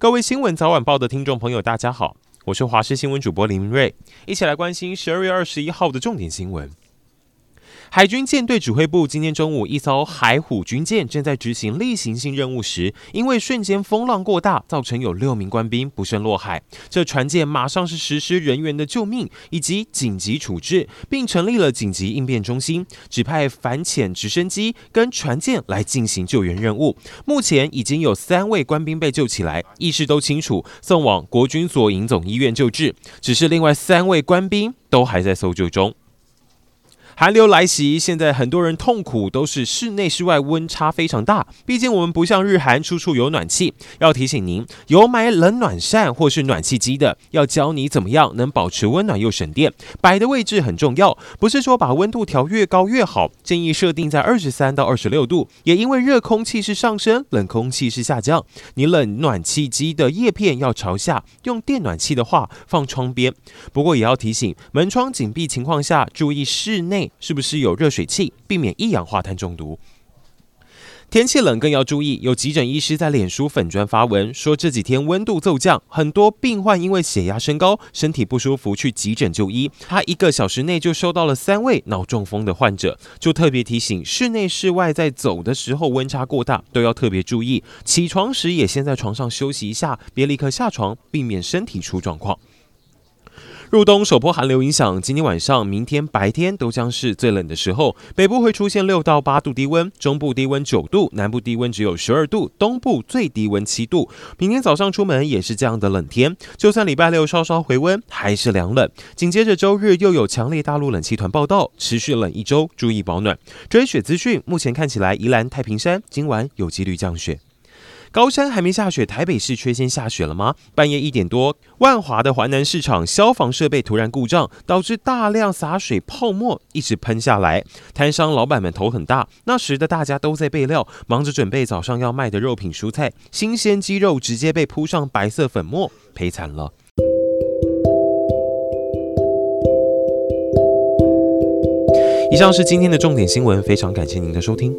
各位新闻早晚报的听众朋友，大家好，我是华视新闻主播林明瑞，一起来关心十二月二十一号的重点新闻。海军舰队指挥部今天中午，一艘海虎军舰正在执行例行性任务时，因为瞬间风浪过大，造成有六名官兵不慎落海。这船舰马上是实施人员的救命以及紧急处置，并成立了紧急应变中心，指派反潜直升机跟船舰来进行救援任务。目前已经有三位官兵被救起来，意识都清楚，送往国军左营总医院救治。只是另外三位官兵都还在搜救中。寒流来袭，现在很多人痛苦都是室内室外温差非常大。毕竟我们不像日韩，处处有暖气。要提醒您，有买冷暖扇或是暖气机的，要教你怎么样能保持温暖又省电。摆的位置很重要，不是说把温度调越高越好，建议设定在二十三到二十六度。也因为热空气是上升，冷空气是下降，你冷暖气机的叶片要朝下。用电暖气的话，放窗边。不过也要提醒，门窗紧闭情况下，注意室内。是不是有热水器，避免一氧化碳中毒？天气冷更要注意。有急诊医师在脸书粉砖发文说，这几天温度骤降，很多病患因为血压升高，身体不舒服去急诊就医。他一个小时内就收到了三位脑中风的患者，就特别提醒室内室外在走的时候温差过大都要特别注意。起床时也先在床上休息一下，别立刻下床，避免身体出状况。入冬首波寒流影响，今天晚上、明天白天都将是最冷的时候。北部会出现六到八度低温，中部低温九度，南部低温只有十二度，东部最低温七度。明天早上出门也是这样的冷天，就算礼拜六稍稍回温，还是凉冷。紧接着周日又有强烈大陆冷气团报到，持续冷一周，注意保暖。追雪资讯，目前看起来宜兰太平山今晚有几率降雪。高山还没下雪，台北市却先下雪了吗？半夜一点多，万华的华南市场消防设备突然故障，导致大量洒水泡沫一直喷下来，摊商老板们头很大。那时的大家都在备料，忙着准备早上要卖的肉品蔬菜，新鲜鸡肉直接被铺上白色粉末，赔惨了。以上是今天的重点新闻，非常感谢您的收听。